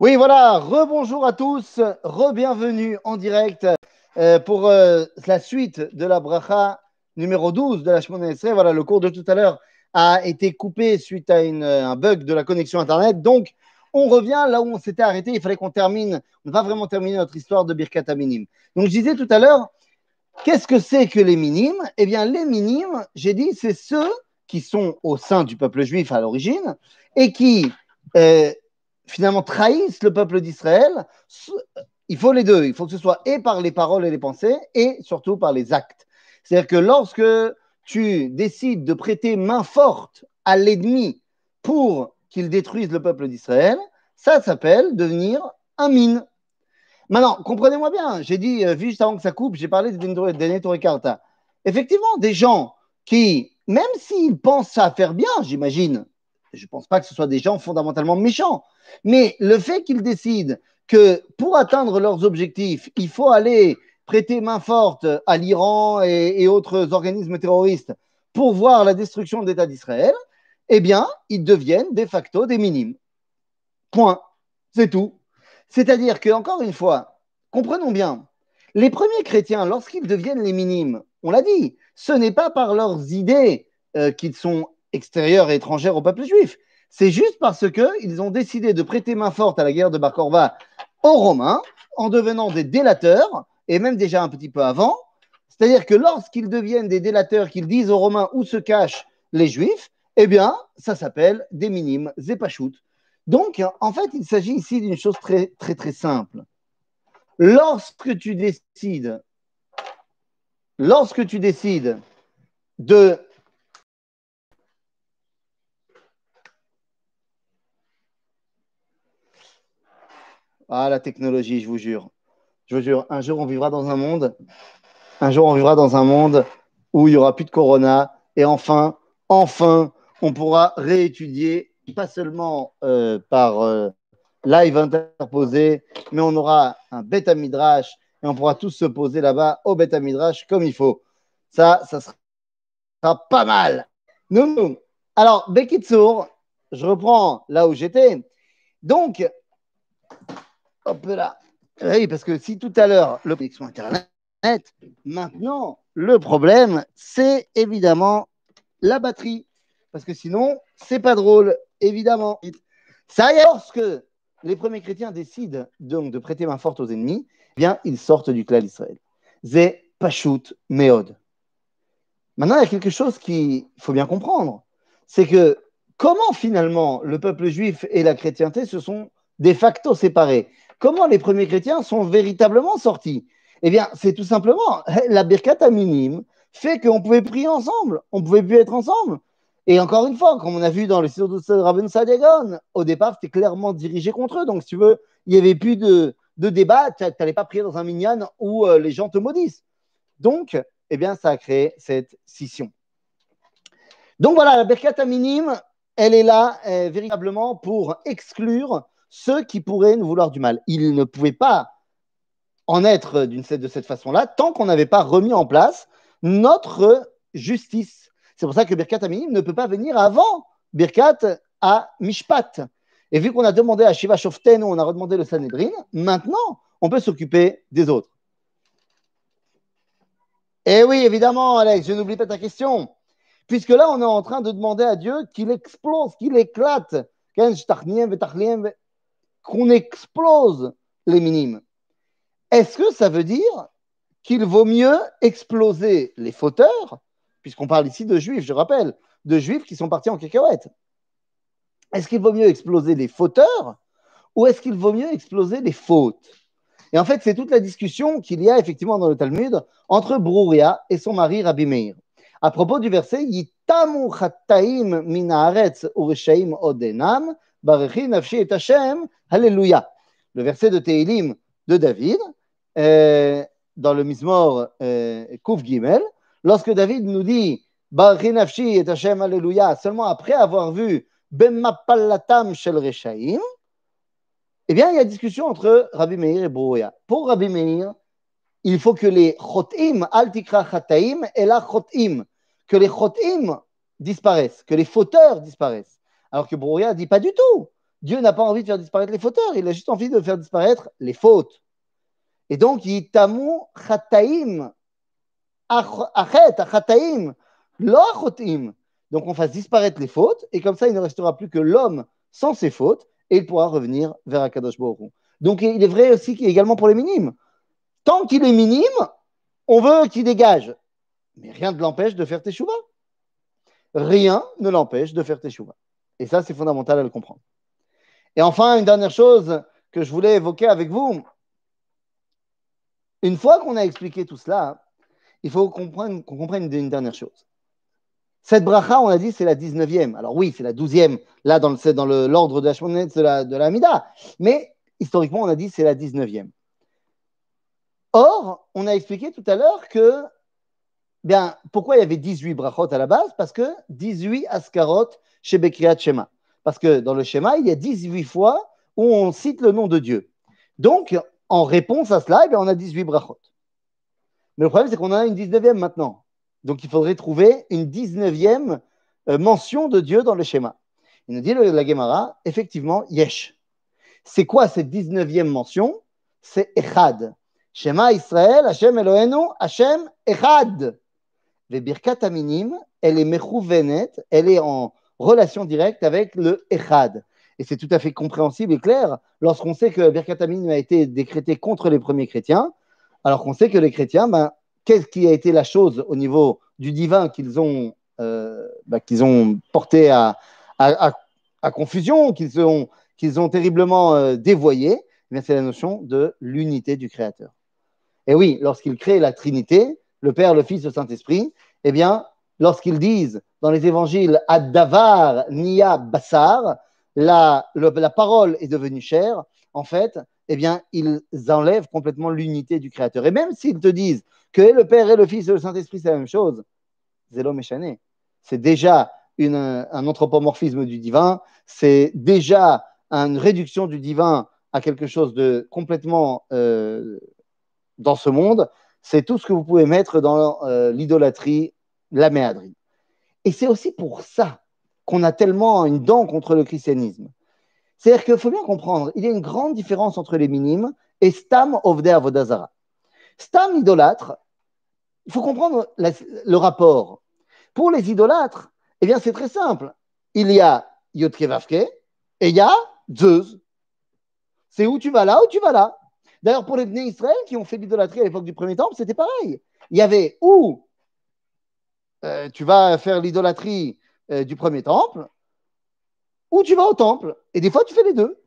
Oui, voilà, rebonjour à tous, re-bienvenue en direct euh, pour euh, la suite de la bracha numéro 12 de la Shemona. Voilà, le cours de tout à l'heure a été coupé suite à une, un bug de la connexion Internet. Donc, on revient là où on s'était arrêté. Il fallait qu'on termine, on va vraiment terminer notre histoire de Birkat Minim. Donc, je disais tout à l'heure, qu'est-ce que c'est que les minimes? Eh bien, les minimes, j'ai dit, c'est ceux qui sont au sein du peuple juif à l'origine et qui... Euh, finalement trahissent le peuple d'Israël, il faut les deux. Il faut que ce soit et par les paroles et les pensées et surtout par les actes. C'est-à-dire que lorsque tu décides de prêter main forte à l'ennemi pour qu'il détruise le peuple d'Israël, ça s'appelle devenir un mine. Maintenant, comprenez-moi bien, j'ai dit, euh, juste avant que ça coupe, j'ai parlé de Carta. Effectivement, des gens qui, même s'ils pensent à faire bien, j'imagine, je ne pense pas que ce soit des gens fondamentalement méchants, mais le fait qu'ils décident que pour atteindre leurs objectifs, il faut aller prêter main forte à l'Iran et, autres organismes terroristes pour voir la destruction de l'État d'Israël, eh bien, ils deviennent de facto des minimes. Point. C'est tout. C'est-à-dire que, encore une fois, comprenons bien, les premiers chrétiens, lorsqu'ils deviennent les minimes, on l'a dit, ce n'est pas par leurs idées euh, qu'ils sont extérieures et étrangères au peuple juif. C'est juste parce qu'ils ont décidé de prêter main forte à la guerre de Bar aux Romains en devenant des délateurs, et même déjà un petit peu avant. C'est-à-dire que lorsqu'ils deviennent des délateurs, qu'ils disent aux Romains où se cachent les Juifs, eh bien, ça s'appelle des minimes, zépachout. Donc, en fait, il s'agit ici d'une chose très, très, très simple. Lorsque tu décides, lorsque tu décides de Ah, la technologie, je vous jure. Je vous jure, un jour on vivra dans un monde, un jour on vivra dans un monde où il n'y aura plus de corona et enfin, enfin, on pourra réétudier, pas seulement euh, par euh, live interposé, mais on aura un bêta midrash et on pourra tous se poser là-bas au bêta midrash comme il faut. Ça, ça sera pas mal. Nous, nous. Alors, Bekitsour, je reprends là où j'étais. Donc, Là. Oui, parce que si tout à l'heure, le connexion Internet, maintenant, le problème, c'est évidemment la batterie. Parce que sinon, c'est pas drôle, évidemment. Ça y est, lorsque les premiers chrétiens décident donc de prêter main forte aux ennemis, eh bien, ils sortent du clan d'Israël. Zé Pashut Meod. Maintenant, il y a quelque chose qu'il faut bien comprendre. C'est que comment finalement le peuple juif et la chrétienté se sont de facto séparés? Comment les premiers chrétiens sont véritablement sortis Eh bien, c'est tout simplement la birkat minime fait qu'on pouvait prier ensemble, on pouvait plus être ensemble. Et encore une fois, comme on a vu dans le site de Rabben Sadiagon, au départ, c'était clairement dirigé contre eux. Donc, si tu veux, il n'y avait plus de, débat, tu n'allais pas prier dans un minyan où euh, les gens te maudissent. Donc, eh bien, ça a créé cette scission. Donc voilà, la Birkat minime, elle est là euh, véritablement pour exclure ceux qui pourraient nous vouloir du mal. Ils ne pouvaient pas en être de cette façon-là tant qu'on n'avait pas remis en place notre justice. C'est pour ça que Birkat Aminim ne peut pas venir avant Birkat à Mishpat. Et vu qu'on a demandé à Shiva Shoften, on a redemandé le Sanhedrin, maintenant, on peut s'occuper des autres. Et eh oui, évidemment, Alex, je n'oublie pas ta question. Puisque là, on est en train de demander à Dieu qu'il explose, qu'il éclate qu'on explose les minimes. Est-ce que ça veut dire qu'il vaut mieux exploser les fauteurs, puisqu'on parle ici de juifs, je rappelle, de juifs qui sont partis en cacahuète? Est-ce qu'il vaut mieux exploser les fauteurs ou est-ce qu'il vaut mieux exploser les fautes? Et en fait, c'est toute la discussion qu'il y a effectivement dans le Talmud entre Brouria et son mari Rabbi Meir. À propos du verset Yitamu minaretz ureshaim odenam Alléluia. Le verset de Tehilim de David, euh, dans le Mizmor euh, Kouf Gimel, lorsque David nous dit Baruchi Nafshi et Hashem Alléluia, seulement après avoir vu Bemmapallatam Shel Reshaim, eh bien, il y a discussion entre Rabbi Meir et Brouya. Pour Rabbi Meir, il faut que les chotim, altikra chataim, et la chotim, que les chotim disparaissent, que les fauteurs disparaissent. Alors que Brouya dit pas du tout. Dieu n'a pas envie de faire disparaître les fauteurs, il a juste envie de faire disparaître les fautes. Et donc, yitamu chataim, achet, achataim, lo achotim. Donc, on fasse disparaître les fautes, et comme ça, il ne restera plus que l'homme sans ses fautes, et il pourra revenir vers Akadosh Baruch Donc, il est vrai aussi également pour les minimes. Tant qu'il est minime, on veut qu'il dégage. Mais rien ne l'empêche de faire teshuva. Rien ne l'empêche de faire teshuva. Et ça, c'est fondamental à le comprendre. Et enfin, une dernière chose que je voulais évoquer avec vous. Une fois qu'on a expliqué tout cela, il faut qu'on comprenne, une dernière chose. Cette bracha, on a dit, c'est la 19e. Alors oui, c'est la 12e, là, dans l'ordre de la de la, de la. Mais historiquement, on a dit, c'est la 19e. Or, on a expliqué tout à l'heure que, bien, pourquoi il y avait 18 brachot à la base? Parce que 18 askarot chez Bekriat Shema. Parce que dans le schéma, il y a 18 fois où on cite le nom de Dieu. Donc, en réponse à cela, eh on a 18 brachot. Mais le problème, c'est qu'on en a une 19e maintenant. Donc, il faudrait trouver une 19e euh, mention de Dieu dans le schéma. Il nous dit la Gemara, effectivement, yesh. C'est quoi cette 19e mention? C'est echad. Shema Israël, Hashem Elohenu, Hashem Echad. Birkat Aminim, elle est mechouvenet, elle est en relation directe avec le Echad. Et c'est tout à fait compréhensible et clair lorsqu'on sait que Birkat Aminim a été décrété contre les premiers chrétiens, alors qu'on sait que les chrétiens, ben, qu'est-ce qui a été la chose au niveau du divin qu'ils ont, euh, ben, qu'ils ont porté à, confusion, qu'ils ont, ont terriblement euh, dévoyé? Eh C'est la notion de l'unité du Créateur. Et oui, lorsqu'ils créent la Trinité, le Père, le Fils, le Saint-Esprit, eh bien, lorsqu'ils disent dans les évangiles Ad-Davar Nia la, parole est devenue chère, en fait, eh bien, ils enlèvent complètement l'unité du Créateur. Et même s'ils te disent que le Père et le Fils et le Saint-Esprit, c'est la même chose, c'est déjà un anthropomorphisme du divin, c'est déjà une réduction du divin à quelque chose de complètement euh, dans ce monde, c'est tout ce que vous pouvez mettre dans euh, l'idolâtrie, la méadrie. Et c'est aussi pour ça qu'on a tellement une dent contre le christianisme. C'est-à-dire qu'il faut bien comprendre, il y a une grande différence entre les minimes et Stam Ovde Avodazara. Stam idolâtre, il faut comprendre le rapport. Pour les idolâtres, eh bien c'est très simple. Il y a Yotkevavke et il y a Zeus. C'est où tu vas là, où tu vas là. D'ailleurs, pour les Bnei Israël qui ont fait l'idolâtrie à l'époque du premier temple, c'était pareil. Il y avait où euh, tu vas faire l'idolâtrie euh, du premier temple, ou tu vas au temple. Et des fois, tu fais les deux.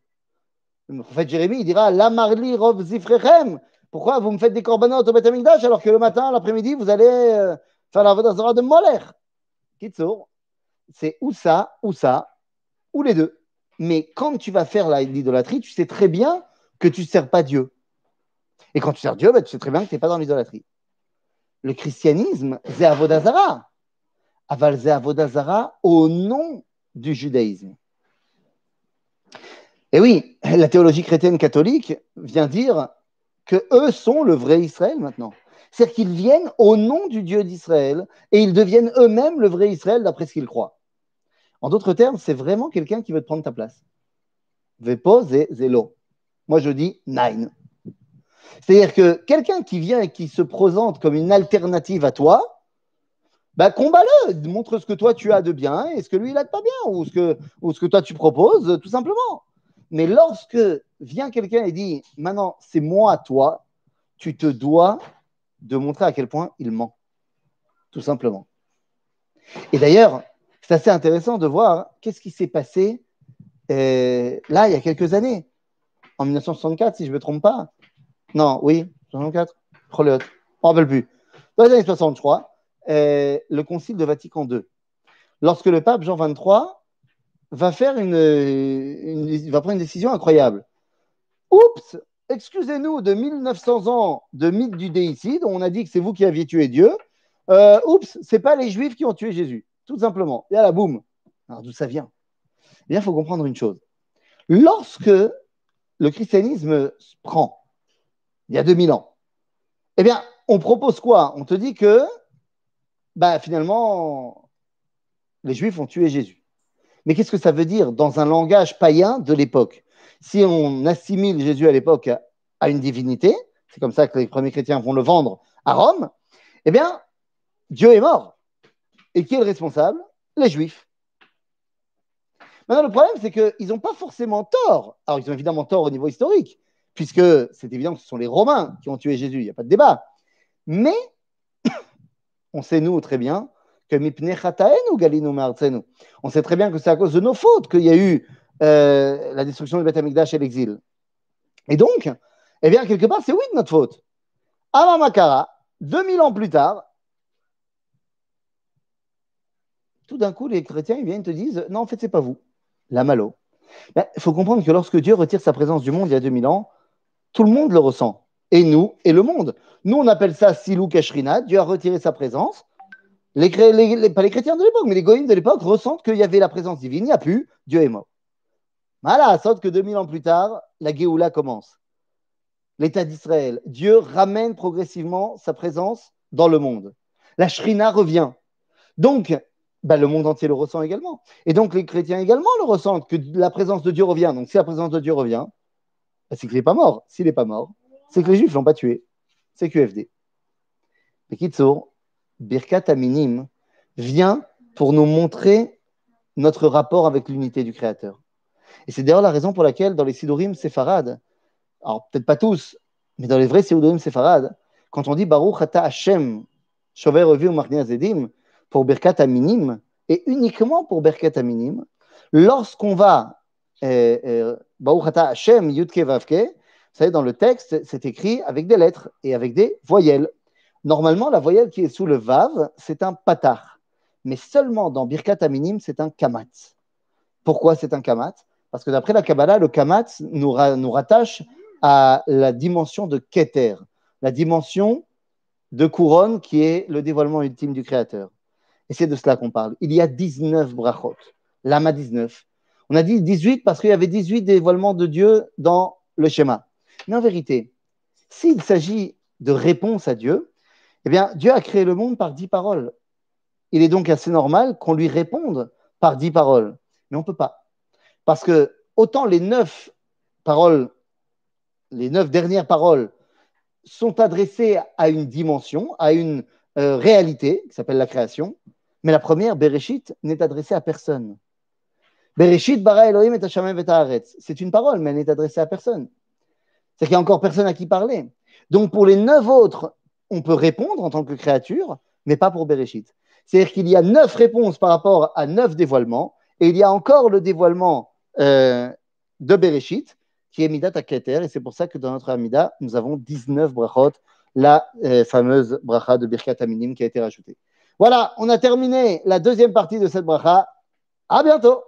Le prophète Jérémie, il dira La marli rov zifrechem. Pourquoi vous me faites des corbanotes au Beth alors que le matin, l'après-midi, vous allez euh, faire la vodazara de Moller c'est ou ça, ou ça, ou les deux. Mais quand tu vas faire l'idolâtrie, tu sais très bien que tu ne sers pas Dieu. Et quand tu sers Dieu, bah, tu sais très bien que tu n'es pas dans l'idolâtrie. Le christianisme, c'est. Aval c'est au nom du judaïsme. Et oui, la théologie chrétienne catholique vient dire que eux sont le vrai Israël maintenant. C'est-à-dire qu'ils viennent au nom du Dieu d'Israël et ils deviennent eux-mêmes le vrai Israël d'après ce qu'ils croient. En d'autres termes, c'est vraiment quelqu'un qui veut te prendre ta place. Vepo zélo. Moi, je dis nine. C'est-à-dire que quelqu'un qui vient et qui se présente comme une alternative à toi, bah, combat-le, montre ce que toi tu as de bien et ce que lui il a de pas bien, ou ce que, toi tu proposes, tout simplement. Mais lorsque vient quelqu'un et dit maintenant c'est moi à toi, tu te dois de montrer à quel point il ment, tout simplement. Et d'ailleurs, c'est assez intéressant de voir qu'est-ce qui s'est passé euh, là il y a quelques années, en 1964 si je ne me trompe pas. Non, oui, 64 Je ne rappelle plus. Dans les années 60, je crois, le concile de Vatican II. Lorsque le pape Jean XXIII va faire une, va prendre une décision incroyable. Oups, excusez-nous de 1900 ans de mythe du déicide, on a dit que c'est vous qui aviez tué Dieu. Euh, oups, c'est pas les Juifs qui ont tué Jésus, tout simplement. Et à la boum. Alors d'où ça vient? Eh bien, il faut comprendre une chose. Lorsque le christianisme prend il y a 2000 ans. Eh bien, on propose quoi? On te dit que bah, finalement, les Juifs ont tué Jésus. Mais qu'est-ce que ça veut dire dans un langage païen de l'époque? Si on assimile Jésus à l'époque à une divinité, c'est comme ça que les premiers chrétiens vont le vendre à Rome, eh bien, Dieu est mort. Et qui est le responsable? Les Juifs. Maintenant, le problème, c'est qu'ils n'ont pas forcément tort. Alors, ils ont évidemment tort au niveau historique, puisque c'est évident que ce sont les Romains qui ont tué Jésus, il n'y a pas de débat. Mais, on sait, nous, très bien, que On sait très bien que c'est à cause de nos fautes qu'il y a eu euh, la destruction du Beth et l'exil. Et donc, eh bien, quelque part, c'est oui de notre faute. Makara, 2000 ans plus tard, tout d'un coup, les chrétiens viennent te disent Non, en fait, c'est pas vous, la malo. Il faut comprendre que lorsque Dieu retire sa présence du monde il y a 2000 ans, tout le monde le ressent. Et nous, et le monde. Nous, on appelle ça Silou Kashrina. Dieu a retiré sa présence. Pas les chrétiens de l'époque, mais les goïms de l'époque ressentent qu'il y avait la présence divine. Il n'y a plus. Dieu est mort. Voilà, sauf que 2000 ans plus tard, la Géoula commence. L'État d'Israël. Dieu ramène progressivement sa présence dans le monde. La Shrina revient. Donc, bah, le monde entier le ressent également. Et donc les chrétiens également le ressentent, que la présence de Dieu revient. Donc si la présence de Dieu revient, c'est qu'il n'est pas mort. S'il n'est pas mort, c'est que les Juifs ne l'ont pas tué. C'est QFD. Mais Kitsour, Birkat Aminim vient pour nous montrer notre rapport avec l'unité du Créateur. Et c'est d'ailleurs la raison pour laquelle dans les Sidurim séfarades, alors peut-être pas tous, mais dans les vrais Sidurim séfarades, quand on dit Baruch Ata Hashem, Shover Revi Zedim, pour Birkat Aminim et uniquement pour Birkat Aminim, lorsqu'on va euh, euh, Baruchata Hashem Yudke Vavke, vous savez, dans le texte, c'est écrit avec des lettres et avec des voyelles. Normalement, la voyelle qui est sous le Vav, c'est un patar. Mais seulement dans Birkat Aminim, c'est un kamat. Pourquoi c'est un kamat? Parce que d'après la Kabbalah, le kamat nous, nous rattache à la dimension de Keter, la dimension de couronne qui est le dévoilement ultime du Créateur. Et c'est de cela qu'on parle. Il y a 19 brachot. Lama 19. On a dit 18 parce qu'il y avait 18 dévoilements de Dieu dans le schéma. Mais en vérité, s'il s'agit de réponse à Dieu, eh bien, Dieu a créé le monde par 10 paroles. Il est donc assez normal qu'on lui réponde par 10 paroles. Mais on ne peut pas. Parce que autant les 9 paroles, les 9 dernières paroles sont adressées à une dimension, à une euh, réalité qui s'appelle la création, mais la première, Bereshit, n'est adressée à personne. Bereshit bara Elohim et et C'est une parole, mais elle n'est adressée à personne. C'est qu'il n'y a encore personne à qui parler. Donc pour les neuf autres, on peut répondre en tant que créature, mais pas pour Bereshit. C'est-à-dire qu'il y a neuf réponses par rapport à neuf dévoilements, et il y a encore le dévoilement euh, de Bereshit, qui est Midat Keter, et c'est pour ça que dans notre Amida, nous avons 19 brachot, la euh, fameuse bracha de Birkat Aminim qui a été rajoutée. Voilà, on a terminé la deuxième partie de cette bracha. À bientôt